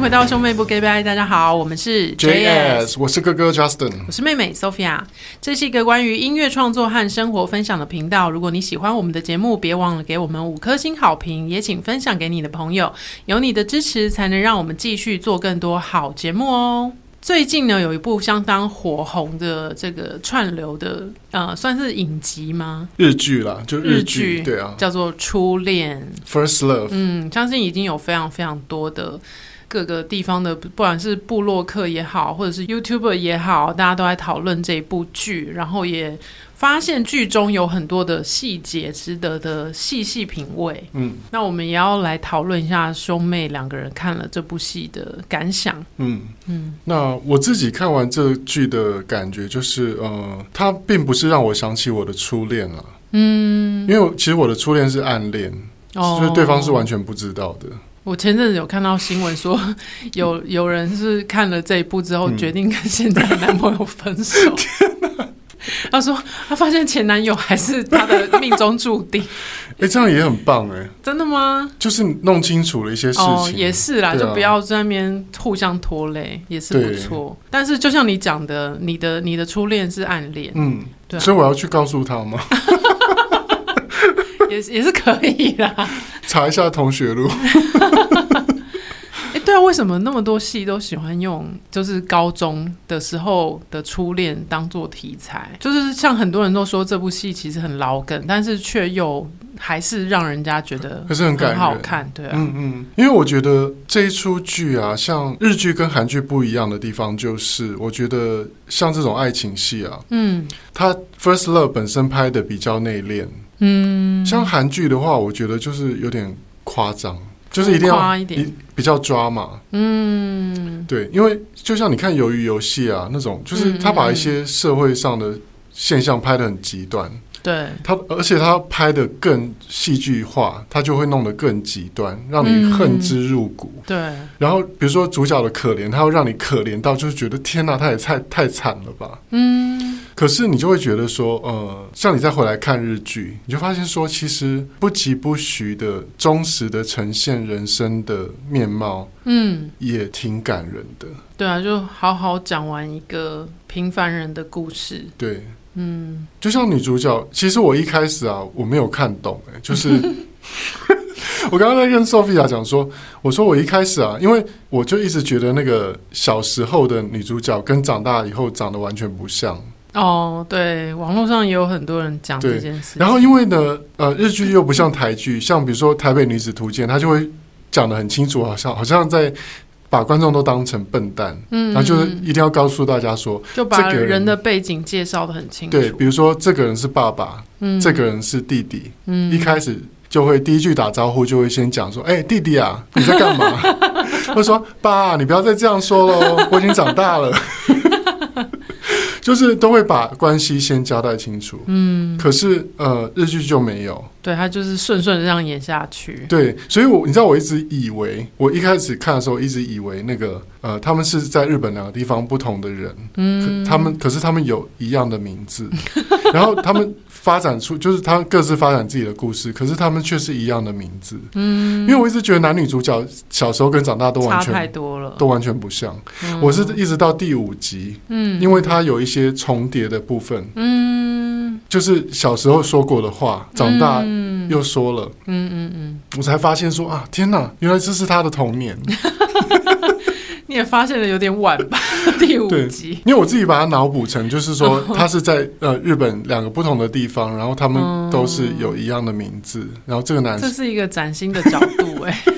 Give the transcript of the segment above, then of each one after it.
回到兄妹不 gay bye，大家好，我们是 JS，我是哥哥 Justin，我是妹妹 Sophia。这是一个关于音乐创作和生活分享的频道。如果你喜欢我们的节目，别忘了给我们五颗星好评，也请分享给你的朋友。有你的支持，才能让我们继续做更多好节目哦。最近呢，有一部相当火红的这个串流的，呃，算是影集吗？日剧啦，就日剧，对啊，叫做《初恋》（First Love）。嗯，相信已经有非常非常多的各个地方的，不管是部落客也好，或者是 YouTuber 也好，大家都在讨论这一部剧，然后也。发现剧中有很多的细节值得的细细品味。嗯，那我们也要来讨论一下兄妹两个人看了这部戏的感想。嗯嗯，那我自己看完这剧的感觉就是，呃，它并不是让我想起我的初恋了。嗯，因为其实我的初恋是暗恋，哦，就是对方是完全不知道的。我前阵子有看到新闻说，有有人是看了这一部之后，决定跟现在的男朋友分手。天哪！他说：“他发现前男友还是他的命中注定。”哎，这样也很棒哎！真的吗？就是弄清楚了一些事情，哦、也是啦，啊、就不要在那边互相拖累，也是不错。但是就像你讲的，你的你的初恋是暗恋，嗯，对、啊，所以我要去告诉他吗？也也是可以啦，查一下同学录。对啊，为什么那么多戏都喜欢用就是高中的时候的初恋当做题材？就是像很多人都说这部戏其实很老梗，但是却又还是让人家觉得 可是很很好看。对啊，嗯嗯，因为我觉得这一出剧啊，像日剧跟韩剧不一样的地方，就是我觉得像这种爱情戏啊，嗯，它 First Love 本身拍的比较内敛，嗯，像韩剧的话，我觉得就是有点夸张。就是一定要一点。比较抓嘛，嗯，对，因为就像你看《鱿鱼游戏》啊那种，就是他把一些社会上的现象拍的很极端，对。他，而且他拍的更戏剧化，他就会弄得更极端，让你恨之入骨。对，然后比如说主角的可怜，他会让你可怜到就是觉得天哪，他也太太惨了吧，嗯。可是你就会觉得说，呃，像你再回来看日剧，你就发现说，其实不疾不徐的、忠实的呈现人生的面貌，嗯，也挺感人的。对啊，就好好讲完一个平凡人的故事。对，嗯，就像女主角，其实我一开始啊，我没有看懂，哎，就是 我刚刚在跟 Sophia 讲说，我说我一开始啊，因为我就一直觉得那个小时候的女主角跟长大以后长得完全不像。哦，对，网络上也有很多人讲这件事。然后因为呢，呃，日剧又不像台剧，像比如说《台北女子图鉴》，他就会讲的很清楚，好像好像在把观众都当成笨蛋，嗯，然后就是一定要告诉大家说，就把人的背景介绍的很清楚。对，比如说这个人是爸爸，嗯，这个人是弟弟，嗯，一开始就会第一句打招呼就会先讲说，哎，弟弟啊，你在干嘛？或者说爸，你不要再这样说喽，我已经长大了。就是都会把关系先交代清楚，嗯，可是呃，日剧就没有，对，他就是顺顺的这样演下去，对，所以我你知道我一直以为，我一开始看的时候一直以为那个呃，他们是在日本两个地方不同的人，嗯，他们可是他们有一样的名字，然后他们发展出就是他各自发展自己的故事，可是他们却是一样的名字，嗯，因为我一直觉得男女主角小时候跟长大都完全太多了，都完全不像，嗯，我是一直到第五集，嗯，因为他有一些。些重叠的部分，嗯，就是小时候说过的话，长大又说了，嗯嗯嗯，我才发现说啊，天哪，原来这是他的童年。你也发现的有点晚吧？第五集，因为我自己把它脑补成，就是说他是在呃日本两个不同的地方，然后他们都是有一样的名字，然后这个男生，这是一个崭新的角度，哎。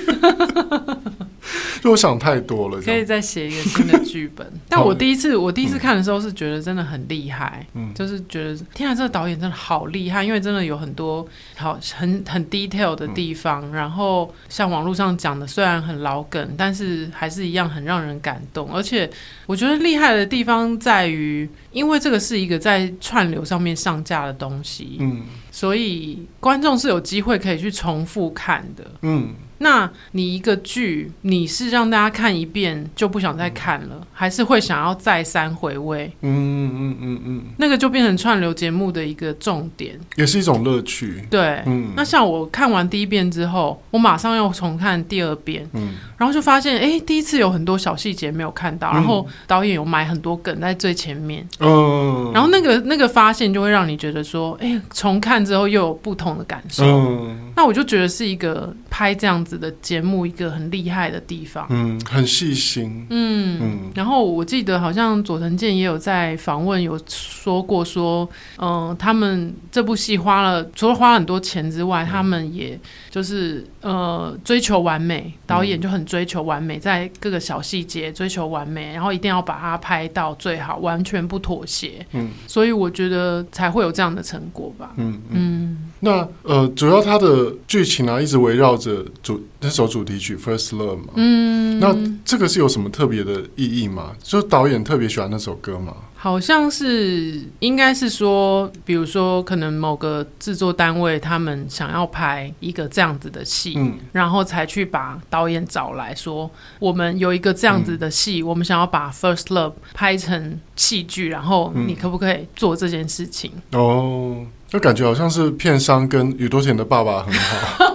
就我想太多了，可以再写一个新的剧本。但我第一次，我第一次看的时候是觉得真的很厉害，嗯，就是觉得天啊，这个导演真的好厉害，因为真的有很多好很很 detail 的地方。嗯、然后像网络上讲的，虽然很老梗，但是还是一样很让人感动。而且我觉得厉害的地方在于，因为这个是一个在串流上面上架的东西，嗯，所以观众是有机会可以去重复看的，嗯。那你一个剧，你是让大家看一遍就不想再看了，嗯、还是会想要再三回味？嗯嗯嗯嗯。嗯，那个就变成串流节目的一个重点，也是一种乐趣。对，嗯。那像我看完第一遍之后，我马上又重看第二遍，嗯，然后就发现，哎，第一次有很多小细节没有看到，嗯、然后导演有埋很多梗在最前面，嗯，然后那个那个发现就会让你觉得说，哎，重看之后又有不同的感受，嗯，那我就觉得是一个拍这样子的节目一个很厉害的地方，嗯，很细心，嗯嗯。然后我记得好像佐藤健也有在访问有说过说，嗯、呃，他们这部戏花了除了花很多钱之外，嗯、他们也就是呃追求完美，导演就很追求完美，在各个小细节追求完美，然后一定要把它拍到最好，完全不妥协，嗯，所以我觉得才会有这样的成果吧，嗯嗯。嗯。那呃，主要它的剧情啊，一直围绕着主那首主题曲《First Love》嘛。嗯。那这个是有什么特别的意义吗？就导演特别喜欢那首歌吗？好像是，应该是说，比如说，可能某个制作单位他们想要拍一个这样子的戏，嗯，然后才去把导演找来说，我们有一个这样子的戏，嗯，我们想要把《First Love》拍成戏剧，然后你可不可以做这件事情？嗯，哦。就感觉好像是片商跟宇多田的爸爸很好，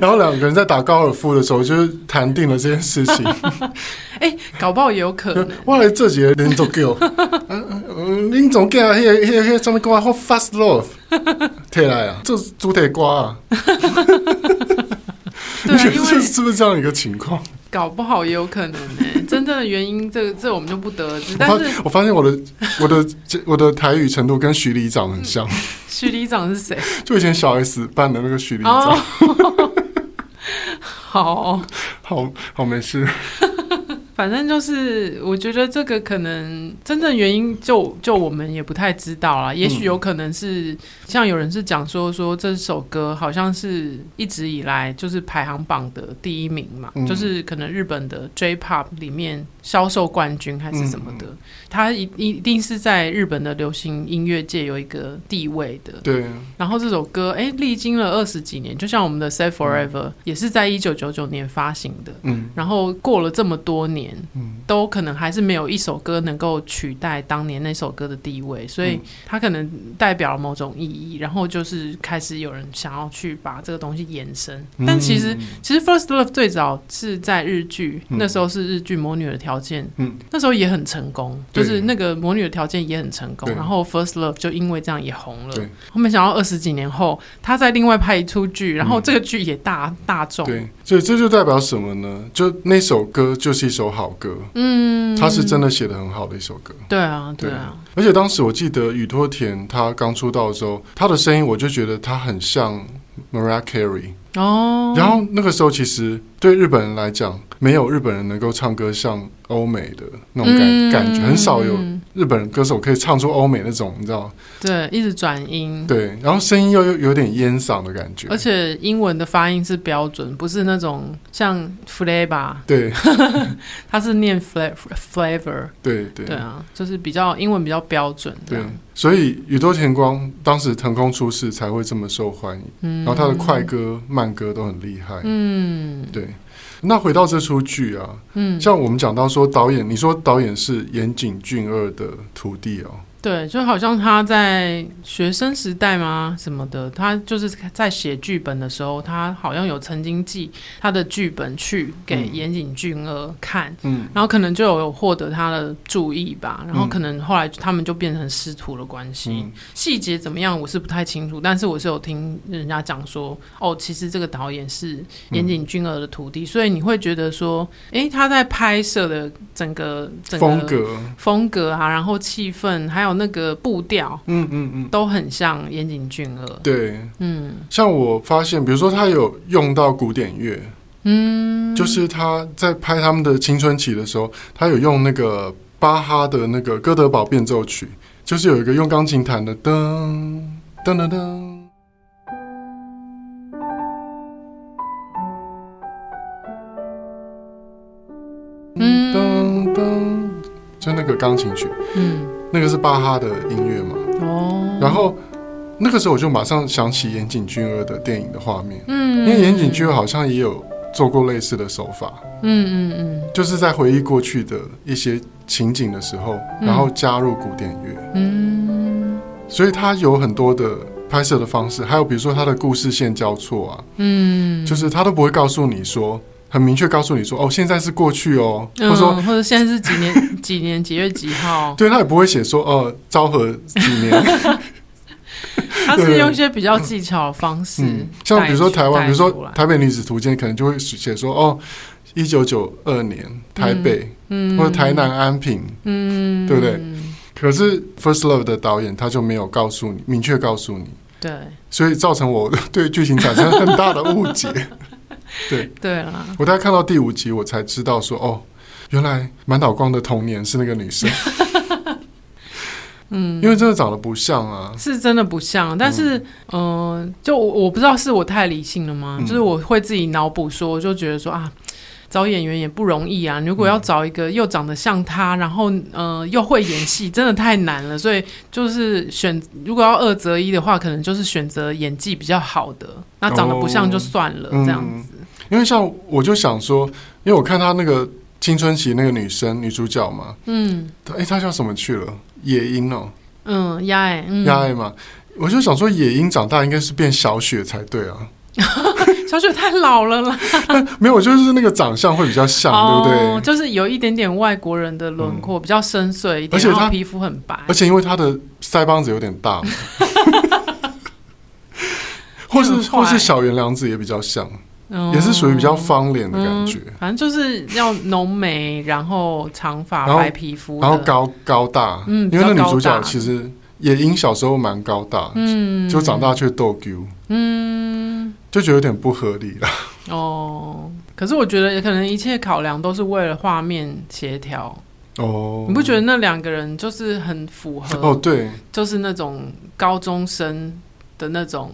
然后两个人在打高尔夫的时候，就是谈定了这件事情。哎、欸，搞不好也有可能。我来这几个林总给我，林总给啊，迄个迄个那个什么歌啊，Fast Love，贴来啊，这是猪蹄瓜啊。对，因为是不是这样一个情况？搞不好也有可能呢、欸。真正的原因，这个这我们就不得而知。但是我发现我的我的我的台语程度跟徐里长很像。徐里长是谁？就以前小 S 扮的那个徐里长。Oh. 好好好，没事。反正就是，我觉得这个可能真正原因就就我们也不太知道啦。也许有可能是、嗯、像有人是讲说说这首歌好像是一直以来就是排行榜的第一名嘛，嗯、就是可能日本的 J-Pop 里面销售冠军还是什么的，它一一定是在日本的流行音乐界有一个地位的。对。然后这首歌哎，历经了二十几年，就像我们的 Say Forever、嗯、也是在一九九九年发行的。嗯。然后过了这么多年。嗯，都可能还是没有一首歌能够取代当年那首歌的地位，所以它可能代表了某种意义。然后就是开始有人想要去把这个东西延伸。但其实，其实《First Love》最早是在日剧，那时候是日剧《魔女的条件》，嗯，那时候也很成功，就是那个《魔女的条件》也很成功。然后《First Love》就因为这样也红了。后面想到二十几年后，他再另外拍一出剧，然后这个剧也大大众。对，所以这就代表什么呢？就那首歌就是一首好歌，嗯，他是真的写的很好的一首歌。对啊，对啊。而且当时我记得宇多田他刚出道的时候，他的声音我就觉得他很像 Mariah Carey 哦。然后那个时候其实对日本人来讲，没有日本人能够唱歌像欧美的那种感、嗯、感觉，很少有日本人歌手可以唱出欧美那种，你知道？对，一直转音。对，然后声音又有有点烟嗓的感觉，而且英文的发音是标准，不是那种像 flavor。对，他是念 flavor flavor。对对对啊，就是比较英文比较标准。对，所以宇多田光当时腾空出世才会这么受欢迎，嗯、然后他的快歌、慢歌都很厉害。嗯，对。那回到这出剧啊，嗯，像我们讲到说导演，你说导演是岩井俊二的徒弟哦。对，就好像他在学生时代吗？什么的，他就是在写剧本的时候，他好像有曾经寄他的剧本去给岩井俊二看，嗯，然后可能就有获得他的注意吧，然后可能后来他们就变成师徒的关系。嗯、细节怎么样，我是不太清楚，但是我是有听人家讲说，哦，其实这个导演是岩井俊二的徒弟，嗯、所以你会觉得说，诶，他在拍摄的整个整个风格风格啊，然后气氛还有。那个步调，嗯嗯嗯，都很像岩井俊二。对，嗯，像我发现，比如说他有用到古典乐，嗯，就是他在拍他们的青春期的时候，他有用那个巴哈的那个哥德堡变奏曲，就是有一个用钢琴弹的噔噔噔噔，嗯。噔噔，就那个钢琴曲，嗯。那个是巴哈的音乐嘛？哦，然后那个时候我就马上想起岩井俊二的电影的画面，嗯，因为岩井俊二好像也有做过类似的手法。嗯嗯嗯，就是在回忆过去的一些情景的时候，然后加入古典乐。嗯，所以他有很多的拍摄的方式，还有比如说他的故事线交错啊，嗯，就是他都不会告诉你说。很明确告诉你说，哦，现在是过去哦，或者说，或者现在是几年 几年几月几号？对，他也不会写说，哦，昭和几年。他是用一些比较技巧的方式，嗯，像比如说台湾，比如说台北女子图鉴，可能就会写说，哦，一九九二年台北，嗯，或者台南安平，嗯，对不对？可是 First Love 的导演他就没有告诉你，明确告诉你，对，所以造成我 对剧情产生很大的误解。对对啦，我大概看到第五集，我才知道说哦，原来满岛光的童年是那个女生。嗯，因为真的长得不像啊，是真的不像。但是，嗯、呃，就我我不知道是我太理性了吗？嗯、就是我会自己脑补说，我就觉得说啊，找演员也不容易啊。如果要找一个又长得像他，然后呃又会演戏，真的太难了。所以就是选，如果要二择一的话，可能就是选择演技比较好的。那长得不像就算了，哦、这样子。嗯因为像我就想说，因为我看他那个青春期那个女生女主角嘛，嗯，哎，她叫什么去了？野樱哦，嗯，亚爱，亚爱嘛，我就想说野樱长大应该是变小雪才对啊，小雪太老了啦，没有，就是那个长相会比较像，哦、对不对？就是有一点点外国人的轮廓，嗯、比较深邃一点，而且她皮肤很白，而且因为她的腮帮子有点大嘛，或是或是小圆良子也比较像。也是属于比较方脸的感觉，嗯，反正就是要浓眉，然后长发、白皮肤，然后高高大。嗯，因为那女主角其实也因小时候蛮高大，嗯，就长大却逗 Q，嗯，就觉得有点不合理了。哦，可是我觉得也可能一切考量都是为了画面协调。哦，你不觉得那两个人就是很符合？哦，对，就是那种高中生的那种。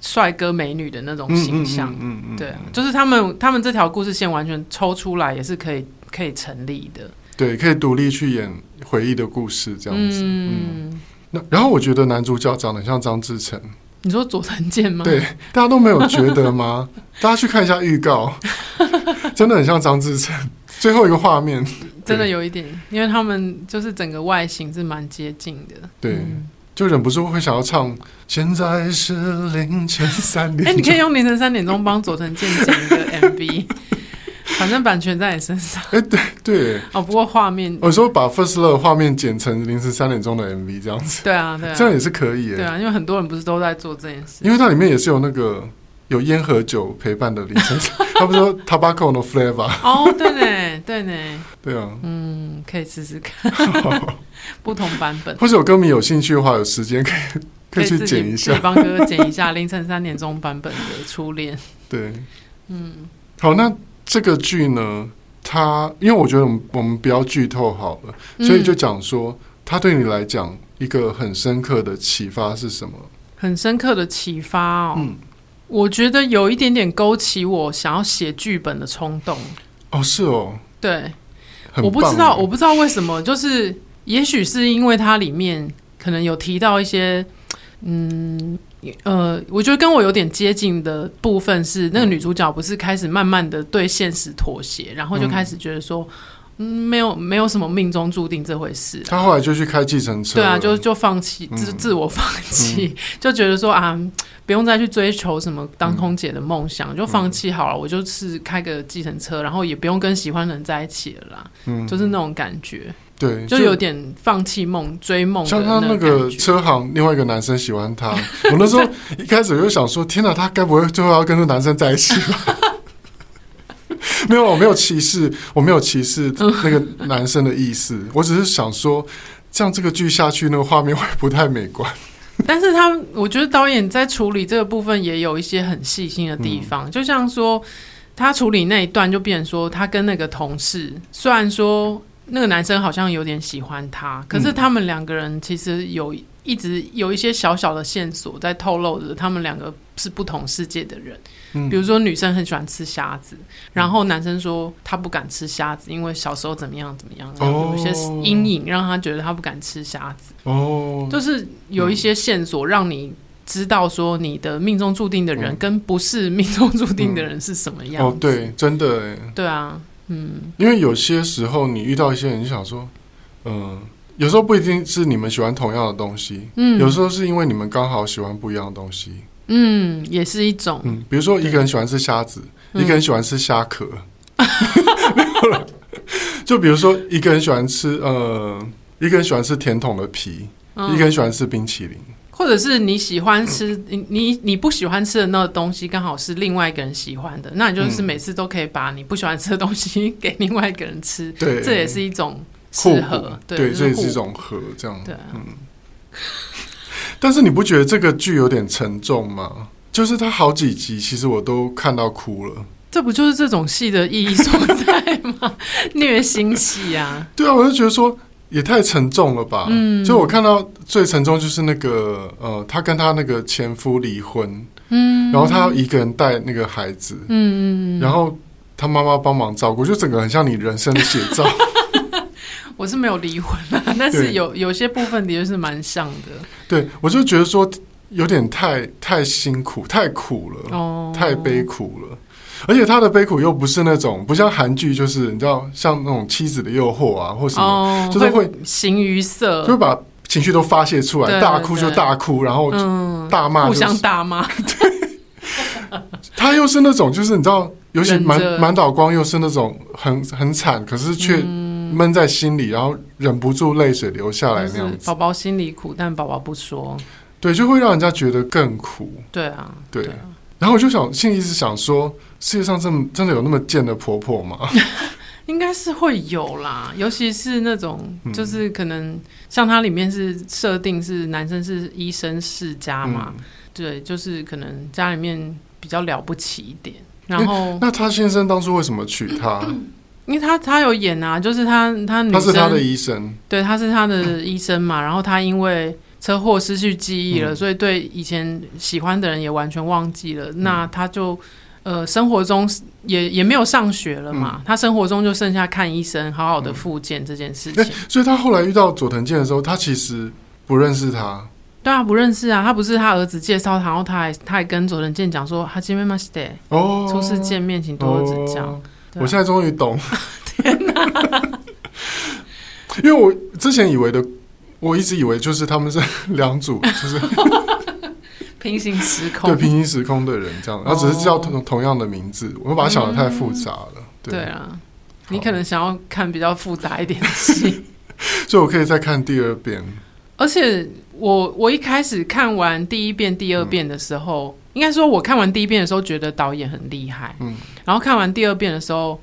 帅哥美女的那种形象，嗯嗯对，就是他们他们这条故事线完全抽出来也是可以可以成立的，对，可以独立去演回忆的故事这样子。嗯，嗯，那然后我觉得男主角长得像张志成，你说佐藤健吗？对，大家都没有觉得吗？大家去看一下预告，真的很像张志成。最后一个画面。真的有一点，因为他们就是整个外形是蛮接近的，对。嗯就忍不住会想要唱。现在是凌晨三点。哎，你可以用凌晨三点钟帮佐藤健剪一个 MV，反正版权在你身上。哎，对对。哦，不过画面，我说把 First Love 画面剪成凌晨三点钟的 MV 这样子。对啊，对啊，这样也是可以。对啊，因为很多人不是都在做这件事。因为它里面也是有那个有烟和酒陪伴的凌晨，他不是说 Tobacco no flavor。哦，对呢，对呢。对啊。嗯，可以试试看。不同版本，或者有歌迷有兴趣的话，有时间可以 可以去剪一下，帮哥哥剪一下凌晨三点钟版本的初恋。对，嗯，好，那这个剧呢，它因为我觉得我们我们不要剧透好了，所以就讲说，它对你来讲一个很深刻的启发是什么？很深刻的启发哦，嗯，我觉得有一点点勾起我想要写剧本的冲动。哦，是哦，对，我不知道，我不知道为什么，就是。也许是因为它里面可能有提到一些，嗯，呃，我觉得跟我有点接近的部分是，那个女主角不是开始慢慢的对现实妥协，然后就开始觉得说，嗯，没有没有什么命中注定这回事。她后来就去开计程车，对啊，就就放弃自自我放弃，嗯、就觉得说啊，不用再去追求什么当空姐的梦想，嗯、就放弃好了，我就是开个计程车，然后也不用跟喜欢的人在一起了啦，嗯，就是那种感觉。对，就有点放弃梦、追梦。像他那个车行，另外一个男生喜欢他。我那时候一开始我就想说：“天哪，他该不会最后要跟那个男生在一起吧？” 没有，我没有歧视，我没有歧视那个男生的意思。我只是想说，这样这个剧下去，那个画面会不太美观。但是他，我觉得导演在处理这个部分也有一些很细心的地方，嗯、就像说他处理那一段，就变成说他跟那个同事，虽然说。那个男生好像有点喜欢他，可是他们两个人其实有一直有一些小小的线索在透露着他们两个是不同世界的人。嗯，比如说女生很喜欢吃虾子，然后男生说他不敢吃虾子，因为小时候怎么样怎么样，然后有一些阴影让他觉得他不敢吃虾子。哦，就是有一些线索让你知道说你的命中注定的人跟不是命中注定的人是什么样子。哦，对，真的，对啊，嗯，因为有些时候你遇到一些人，就想说，嗯。有时候不一定是你们喜欢同样的东西，嗯，有时候是因为你们刚好喜欢不一样的东西，嗯，也是一种，嗯，比如说一个人喜欢吃虾子，一个人喜欢吃虾壳，没有了。就比如说一个人喜欢吃，呃，一个人喜欢吃甜筒的皮，一个人喜欢吃冰淇淋，或者是你喜欢吃，你你你不喜欢吃的那个东西，刚好是另外一个人喜欢的，那你就是每次都可以把你不喜欢吃的东西给另外一个人吃，对，这也是一种。适合对，对，这也是一种合这样。对、啊，嗯。但是你不觉得这个剧有点沉重吗？就是它好几集，其实我都看到哭了。这不就是这种戏的意义所在吗？虐心戏啊！对啊，我就觉得说也太沉重了吧。嗯。就我看到最沉重就是那个呃，他跟他那个前夫离婚，嗯，然后他要一个人带那个孩子，嗯嗯，然后他妈妈帮忙照顾，就整个很像你人生的写照。我是没有离婚啦，但是有有些部分的确是蛮像的。对，我就觉得说有点太太辛苦、太苦了，哦，太悲苦了。而且他的悲苦又不是那种不像韩剧，就是你知道像那种妻子的诱惑啊，或什么，哦、就是会形于色，就会把情绪都发泄出来，大哭就大哭，然后大骂、就是嗯，互相大骂。对，他又是那种就是你知道，尤其满满岛光又是那种很很惨，可是却。嗯闷在心里，然后忍不住泪水流下来那样子。宝宝心里苦，但宝宝不说。对，就会让人家觉得更苦。对啊，对。对啊，然后我就想，心里一直想说，世界上这么真的有那么贱的婆婆吗？应该是会有啦，尤其是那种，就是可能像它里面是设定是男生是医生世家嘛，嗯、对，就是可能家里面比较了不起一点。然后，那他先生当初为什么娶她？因为他他有演啊，就是他他女生，他是他的医生，对，他是他的医生嘛。然后他因为车祸失去记忆了，嗯，所以对以前喜欢的人也完全忘记了。嗯，那他就呃生活中也也没有上学了嘛，嗯，他生活中就剩下看医生，好好的复健这件事情。所以他后来遇到佐藤健的时候，他其实不认识他。对啊，不认识啊，他不是他儿子介绍他，然后他还他还跟佐藤健讲说，初次见面请多多指教。我现在终于懂，天哪！因为我之前以为的，我一直以为就是他们是两组，就是平行时空，对平行时空的人这样，然后只是叫同同样的名字，我把它想的太复杂了。嗯、对，对啊，你可能想要看比较复杂一点的戏，所以我可以再看第二遍。而且我我一开始看完第一遍、第二遍的时候。嗯应该说，我看完第一遍的时候觉得导演很厉害，嗯，然后看完第二遍的时候，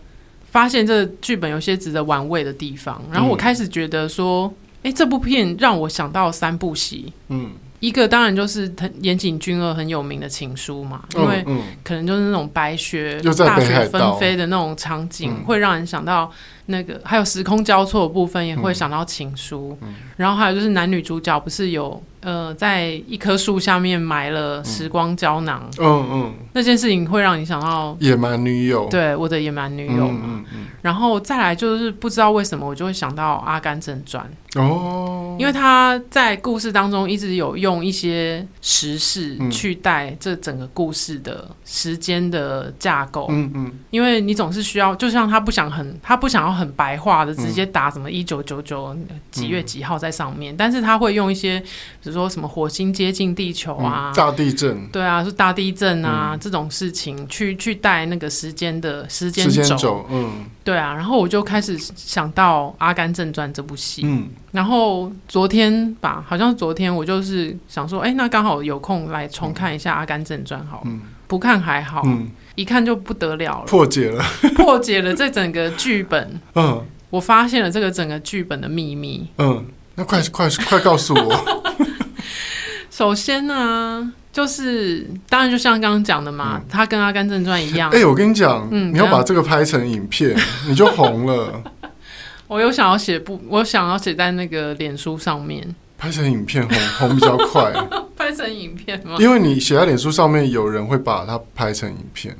发现这个剧本有些值得玩味的地方，然后我开始觉得说，哎、嗯，这部片让我想到三部戏，嗯。一个当然就是岩井俊二很有名的情书嘛，因为可能就是那种白雪大雪纷飞的那种场景，会让人想到那个，还有时空交错的部分也会想到情书。然后还有就是男女主角不是有呃在一棵树下面埋了时光胶囊，嗯嗯，那件事情会让你想到野蛮女友，对，我的野蛮女友。嘛。然后再来就是不知道为什么我就会想到《阿甘正传》哦，因为他在故事当中一直有用一些时事去带这整个故事的时间的架构。嗯嗯，因为你总是需要，就像他不想很，他不想要很白话的直接打什么一九九九几月几号在上面，但是他会用一些，比如说什么火星接近地球啊，大地震，对啊，是大地震啊这种事情去去带那个时间的时间轴，嗯。对啊，然后我就开始想到《阿甘正传》这部戏，嗯，然后昨天吧，好像昨天我就是想说，哎，那刚好有空来重看一下《阿甘正传》好，嗯，不看还好，嗯，一看就不得了了，破解了，破解了这整个剧本，嗯，我发现了这个整个剧本的秘密，嗯，那快快快告诉我，首先呢。就是，当然就像刚刚讲的嘛，他、嗯、跟《阿甘正传》一样。哎、欸，我跟你讲，嗯，你要把这个拍成影片，你就红了。我有想要写不，我想要写在那个脸书上面，拍成影片红红比较快。拍成影片吗？因为你写在脸书上面，有人会把它拍成影片。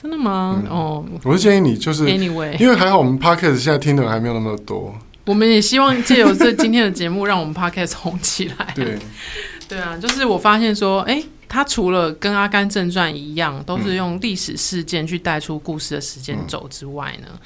真的吗？嗯、哦，我是建议你就是，Anyway，因为还好我们 Podcast 现在听的人还没有那么多。我们也希望借由这今天的节目，让我们 Podcast 红起来。对。对啊，就是我发现说，哎、欸，他除了跟《阿甘正传》一样，都是用历史事件去带出故事的时间轴之外呢。嗯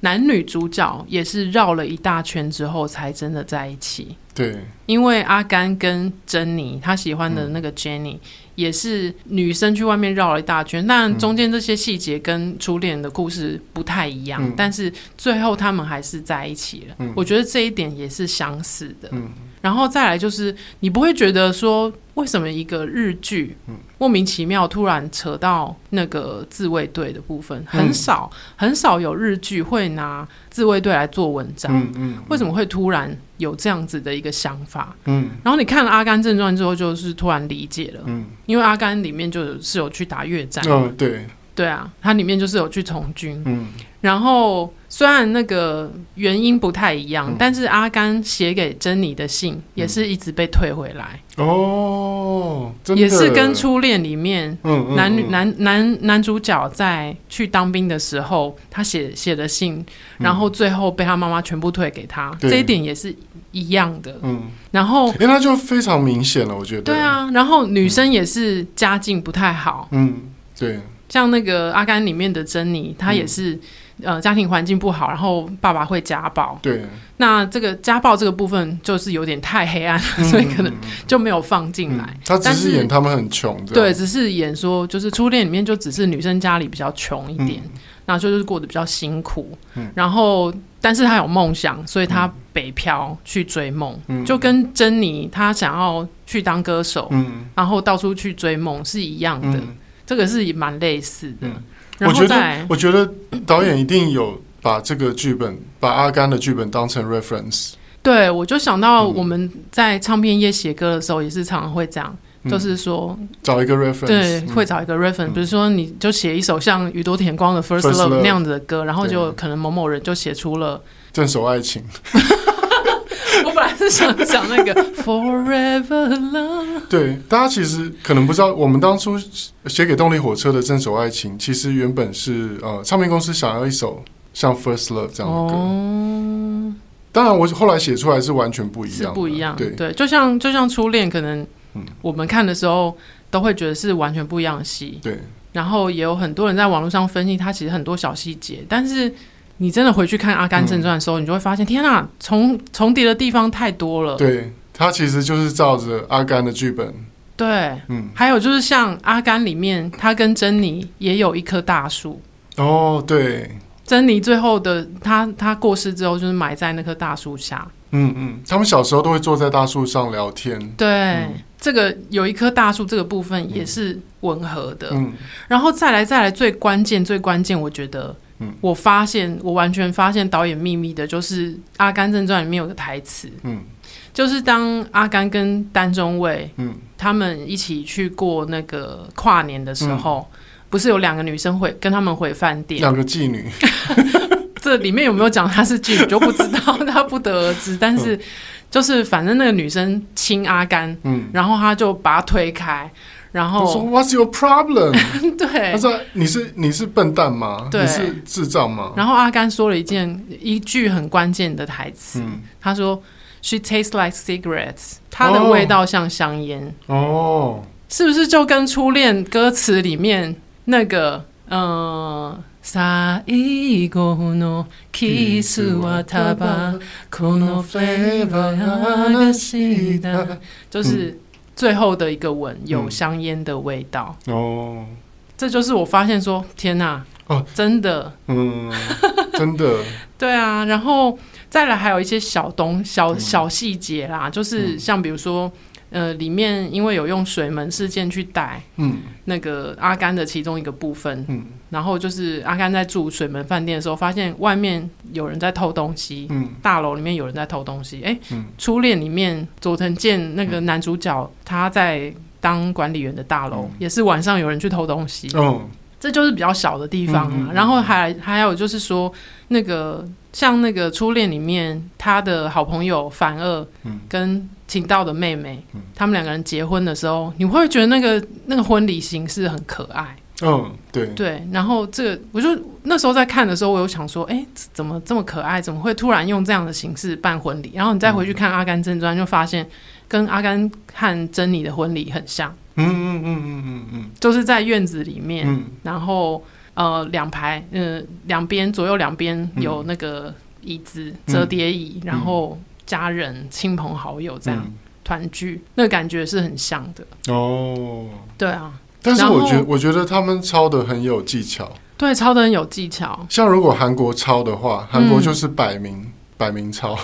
男女主角也是绕了一大圈之后才真的在一起。对，因为阿甘跟珍妮他喜欢的那个 Jenny、嗯、也是女生去外面绕了一大圈，但中间这些细节跟初恋的故事不太一样，嗯、但是最后他们还是在一起了。嗯、我觉得这一点也是相似的。嗯然后再来就是，你不会觉得说，为什么一个日剧莫名其妙突然扯到那个自卫队的部分？很少很少有日剧会拿自卫队来做文章。嗯嗯。为什么会突然有这样子的一个想法？嗯。然后你看了《阿甘正传》之后，就是突然理解了。嗯。因为阿甘里面就是有去打越战。嗯，对。对啊，它里面就是有去从军。嗯。然后虽然那个原因不太一样，嗯、但是阿甘写给珍妮的信也是一直被退回来。哦，也是跟初恋里面男女、嗯嗯嗯、男男男主角在去当兵的时候，他写写的信，嗯、然后最后被他妈妈全部退给他，对这一点也是一样的。嗯，然后因为他就非常明显了，我觉得。对啊，然后女生也是家境不太好。嗯，对。像那个阿甘里面的珍妮，她也是。嗯呃，家庭环境不好，然后爸爸会家暴。对，那这个家暴这个部分就是有点太黑暗了，嗯、所以可能就没有放进来。他、嗯、只是演他们很穷，对，只是演说就是初恋里面就只是女生家里比较穷一点，嗯、然后就是过得比较辛苦。嗯、然后但是他有梦想，所以他北漂去追梦，嗯、就跟珍妮她想要去当歌手，嗯、然后到处去追梦是一样的。嗯、这个是蛮类似的。嗯我觉得，我觉得导演一定有把这个剧本，把阿甘的剧本当成 reference。对，我就想到我们在唱片业写歌的时候，也是常常会这样，嗯、就是说找一个 reference，对，会找一个 reference。嗯、比如说，你就写一首像宇多田光的《First Love》那样子的歌，然后就可能某某人就写出了《镇守爱情》。是 想讲那个 Forever Love。对，大家其实可能不知道，我们当初写给动力火车的《这首爱情》，其实原本是呃，唱片公司想要一首像 First Love 这样的歌。哦。当然，我后来写出来是完全不一样，是不一样。对对，就像就像初恋，可能我们看的时候都会觉得是完全不一样的戏。对。然后也有很多人在网络上分析，它其实很多小细节，但是。你真的回去看《阿甘正传》的时候，嗯、你就会发现，天啊，重重叠的地方太多了。对，它其实就是照着阿甘的剧本。对，嗯，还有就是像阿甘里面，他跟珍妮也有一棵大树。哦，对，珍妮最后的他，他过世之后，就是埋在那棵大树下。嗯嗯，他们小时候都会坐在大树上聊天。对，嗯、这个有一棵大树，这个部分也是吻合的。嗯，然后再来再来，最关键最关键，我觉得。嗯、我发现，我完全发现导演秘密的，就是《阿甘正传》里面有个台词，嗯，就是当阿甘跟丹中尉，嗯，他们一起去过那个跨年的时候，嗯、不是有两个女生回跟他们回饭店，两个妓女，这里面有没有讲她是妓女就不知道，她不得而知，但是就是反正那个女生亲阿甘，嗯，然后他就把他推开。然后说 What's your problem？对，他说你是你是笨蛋吗？对你是智障吗？然后阿甘说了一件一句很关键的台词，嗯、他说 She tastes like cigarettes，它的味道像香烟。哦，是不是就跟初恋歌词里面那个嗯，最后のキスはタバコのフレーバーがした就是。 最后的一个吻有香烟的味道、嗯、哦，这就是我发现说天哪哦，真的。嗯，真的。对啊，然后再来还有一些小东小小细节啦，嗯、就是像比如说。呃，里面因为有用水门事件去带，嗯，那个阿甘的其中一个部分，嗯，然后就是阿甘在住水门饭店的时候，发现外面有人在偷东西，嗯，大楼里面有人在偷东西，哎，嗯，初恋里面佐藤健那个男主角他在当管理员的大楼，也是晚上有人去偷东西，哦，这就是比较小的地方啊，然后还还有就是说那个像那个初恋里面他的好朋友反二，嗯，跟。请到的妹妹，嗯、他们两个人结婚的时候，你会觉得那个那个婚礼形式很可爱。嗯，对对。然后这个，我就那时候在看的时候，我有想说，哎，怎么这么可爱？怎么会突然用这样的形式办婚礼？然后你再回去看《阿甘正传》，就发现，跟阿甘和珍妮的婚礼很像。嗯嗯嗯嗯嗯嗯，就是在院子里面，嗯然后呃两排，呃两边左右两边有那个椅子、嗯折叠椅，然后家人、亲朋好友这样嗯团聚，那个感觉是很像的。哦，对啊，但是我觉得我觉得他们抄的很有技巧。对，抄的很有技巧。像如果韩国抄的话，韩国嗯就是摆明、摆明抄。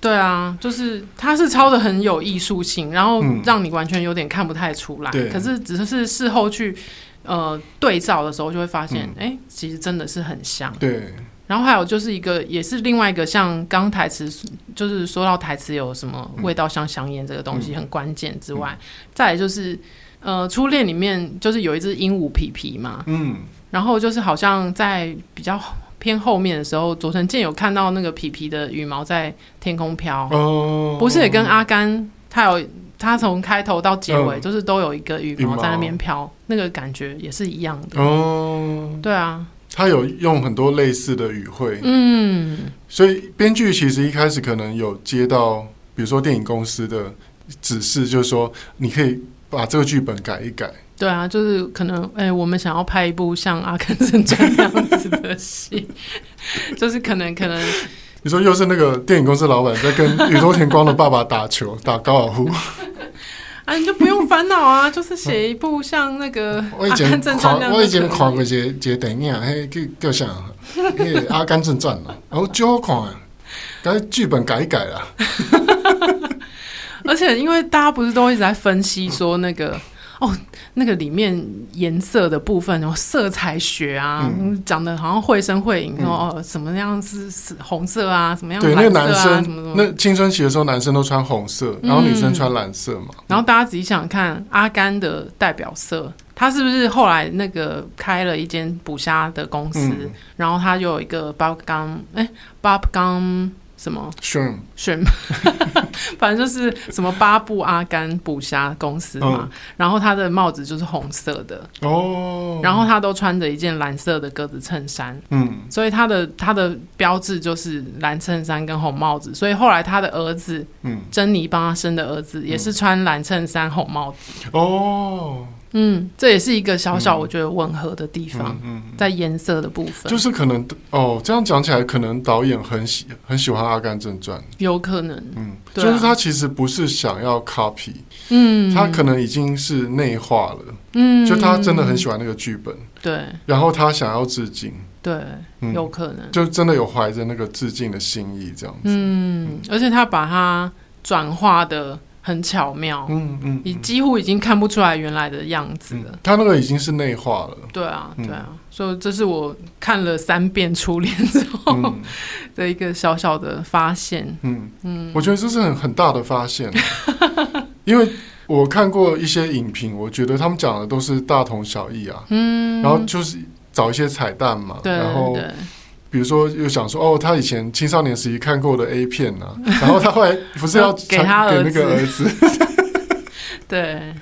对啊，就是他是抄的很有艺术性，然后嗯让你完全有点看不太出来。对可是只是事后去呃对照的时候，就会发现，哎、嗯其实真的是很像。对，然后还有就是一个，也是另外一个，像刚台词，就是说到台词有什么味道像香烟这个东西很关键之外，再来就是呃，初恋里面就是有一只鹦鹉皮皮嘛，嗯，然后就是好像在比较偏后面的时候，佐藤健有看到那个皮皮的羽毛在天空飘，哦，不是也跟阿甘他有他从开头到结尾，嗯。就是都有一个羽毛羽毛在那边飘，那个感觉也是一样的。哦，对啊，他有用很多类似的语汇，嗯，所以编剧其实一开始可能有接到，比如说电影公司的指示，就是说你可以把这个剧本改一改。对啊，就是可能，哎、我们想要拍一部像《阿甘正传》那样子的戏，就是可能可能，你说又是那个电影公司老板在跟宇多田光的爸爸打球，打高尔夫。啊，你就不用烦恼啊，就是写一部像那个《我以前阿甘正传》那样看，我以前看过一个一个电影，嘿叫叫啥？迄个《阿甘正传》啊，然后就好看啊，改剧本改一改啦。而且因为大家不是都一直在分析说那个。哦，那个里面颜色的部分，然后色彩学啊，嗯讲的好像绘声绘影，嗯说哦什么样是是红色啊，什么样对，那个男生，什么什么那青春期的时候，男生都穿红色，然后女生穿蓝色嘛。然后大家仔细想想看，阿甘的代表色，他是不是后来那个开了一间捕虾的公司，嗯然后他就有一个 Bob Gum，哎，Bob Gum 什么？Shrimp，选，反正就是什么巴布阿甘捕虾公司嘛。嗯。然后他的帽子就是红色的，哦，然后他都穿着一件蓝色的格子衬衫，嗯。所以他的他的标志就是蓝衬衫跟红帽子。所以后来他的儿子嗯，珍妮帮他生的儿子也是穿蓝衬衫红帽子。哦，嗯，这也是一个小小我觉得吻合的地方，嗯，嗯在颜色的部分，就是可能哦，这样讲起来，可能导演很喜很喜欢《阿甘正传》，有可能，嗯，就是他其实不是想要 copy，嗯，他可能已经是内化了，嗯，就他真的很喜欢那个剧本，对。然后他想要致敬，对，嗯。有可能，就真的有怀着那个致敬的心意这样子，嗯，而且他把它转化的很巧妙，嗯嗯，你几乎已经看不出来原来的样子嗯了。他那个已经是内化了，对啊，嗯。对啊，所以这是我看了三遍《初恋》之后嗯。的一个小小的发现。嗯。嗯，我觉得这是很很大的发现，因为我看过一些影评，我觉得他们讲的都是大同小异啊，嗯，然后就是找一些彩蛋嘛，对然后对比如说又想说哦，他以前青少年时期看过的 A 片啊，然后他后来不是要 给他传给那个儿子，对，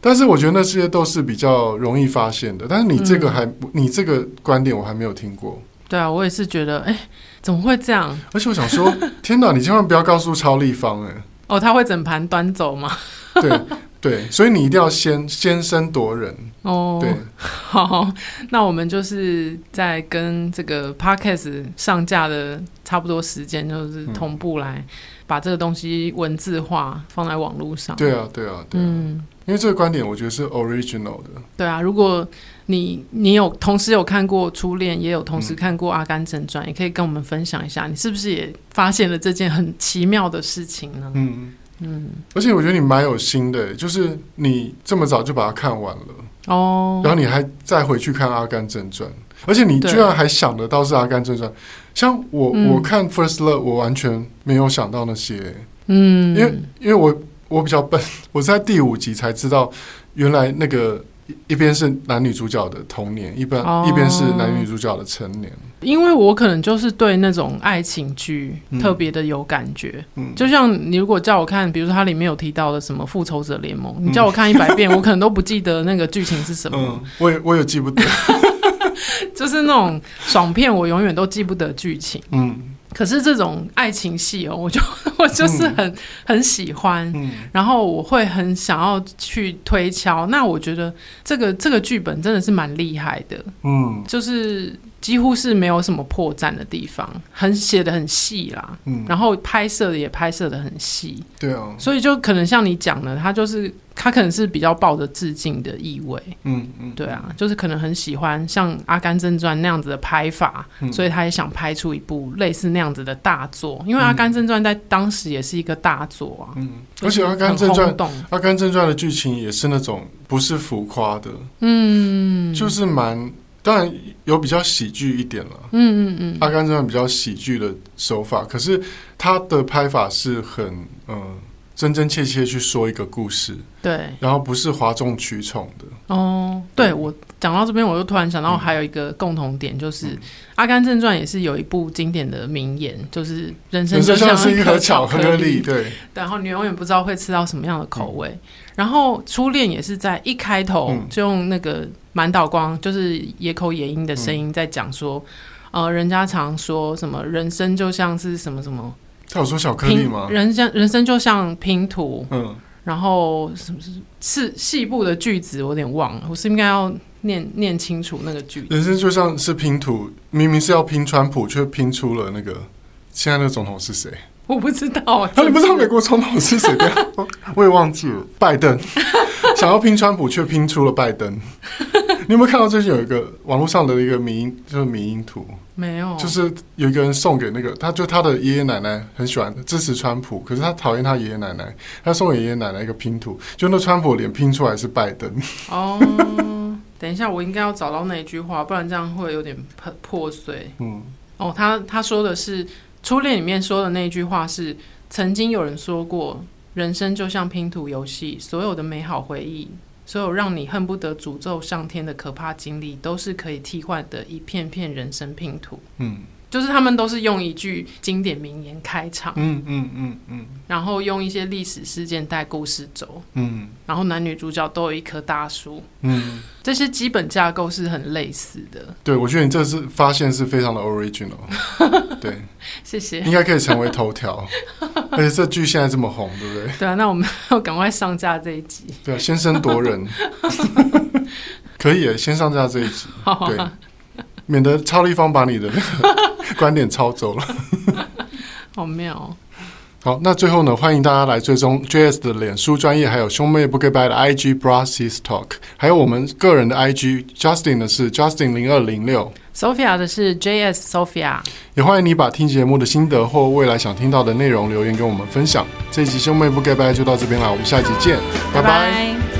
但是我觉得那些都是比较容易发现的，但是你这个还不，你这个观点我还没有听过，对啊，我也是觉得，哎，怎么会这样？而且我想说，天哪，你千万不要告诉超立方哎，哦，他会整盘端走吗？对对，所以你一定要先先声夺人，哦，对，好，那我们就是在跟这个 podcast 上架的差不多时间，就是同步来把这个东西文字化放在网络上。对啊对啊对啊，嗯，因为这个观点我觉得是 original 的，对啊，如果你你有同时有看过《初恋》，也有同时看过《阿甘正传》，也可以跟我们分享一下，你是不是也发现了这件很奇妙的事情呢？嗯。嗯，而且我觉得你蛮有心的，就是你这么早就把它看完了，哦，然后你还再回去看《阿甘正传》，而且你居然还想得到是《阿甘正传》。像我，嗯。我看《First Love》，我完全没有想到那些，嗯，因为因为我我比较笨，我在第五集才知道，原来那个一一边是男女主角的童年，一边、哦。一边是男女主角的成年。因为我可能就是对那种爱情剧嗯。特别的有感觉，嗯，就像你如果叫我看，比如说它里面有提到的什么复仇者联盟，嗯。你叫我看一百遍，我可能都不记得那个剧情是什么，嗯，我也我也记不得。就是那种爽片，我永远都记不得剧情。嗯，可是这种爱情戏哦，我就 我就是很、嗯、很喜欢，嗯、然后我会很想要去推敲。那我觉得这个这个剧本真的是蛮厉害的，嗯，就是。几乎是没有什么破绽的地方，很写的很细啦，嗯，然后拍摄的也拍摄的很细，对啊，所以就可能像你讲的，他就是他可能是比较抱着致敬的意味，嗯嗯，对啊，就是可能很喜欢像《阿甘正传》那样子的拍法，嗯，所以他也想拍出一部类似那样子的大作，因为《阿甘正传》在当时也是一个大作啊，嗯，而且《阿甘正传》《阿甘正传》的剧情也是那种不是浮夸的，嗯，就是蛮。当然有比较喜剧一点了，嗯嗯嗯，阿甘正传比较喜剧的手法，可是他的拍法是很嗯、呃、真真切切去说一个故事，对，然后不是哗众取宠的。哦，对，我讲到这边，我又突然想到还有一个共同点，就是、嗯、阿甘正传也是有一部经典的名言，就是人生就像是一盒巧克力，对，然后你永远不知道会吃到什么样的口味。嗯、然后初恋也是在一开头就用那个。满岛光就是野口野音的声音在讲说，嗯、呃，人家常说什么人生就像是什么什么，他有说巧克力吗？人生人生就像拼图，嗯，然后什么是细部的句子，我有点忘了，我是应该要念念清楚那个句子。人生就像是拼图，明明是要拼川普，却拼出了那个现在那个总统是谁？我不知道啊，你不知道美国总统是谁？我也忘记了，拜登 想要拼川普，却拼出了拜登。你有没有看到最近有一个网络上的一个迷因，就是迷音图？没有，就是有一个人送给那个，他就他的爷爷奶奶很喜欢支持川普，可是他讨厌他爷爷奶奶，他送给爷爷奶奶一个拼图，就那川普脸拼出来是拜登。哦，等一下，我应该要找到那一句话，不然这样会有点破破碎。嗯，哦，他他说的是初恋里面说的那一句话是，曾经有人说过，人生就像拼图游戏，所有的美好回忆。所有让你恨不得诅咒上天的可怕经历，都是可以替换的一片片人生拼图。嗯。就是他们都是用一句经典名言开场，嗯嗯嗯嗯，然后用一些历史事件带故事走，嗯，然后男女主角都有一棵大树，嗯，这些基本架构是很类似的。对，我觉得你这次发现是非常的 original，对，谢谢，应该可以成为头条，而且这剧现在这么红，对不对？对啊，那我们要赶快上架这一集，对啊，先声夺人，可以先上架这一集，好啊，对，免得超立方把你的那个。观点抄走了，好妙哦。好，那最后呢，欢迎大家来追踪 JS 的脸书专业，还有兄妹不给拜的 IG Brassis Talk，还有我们个人的 IG Justin 的是 Justin 零二零六，Sophia 的是 JS Sophia。也欢迎你把听节目的心得或未来想听到的内容留言跟我们分享。这一集兄妹不给拜就到这边了，我们下一集见，拜拜。拜拜。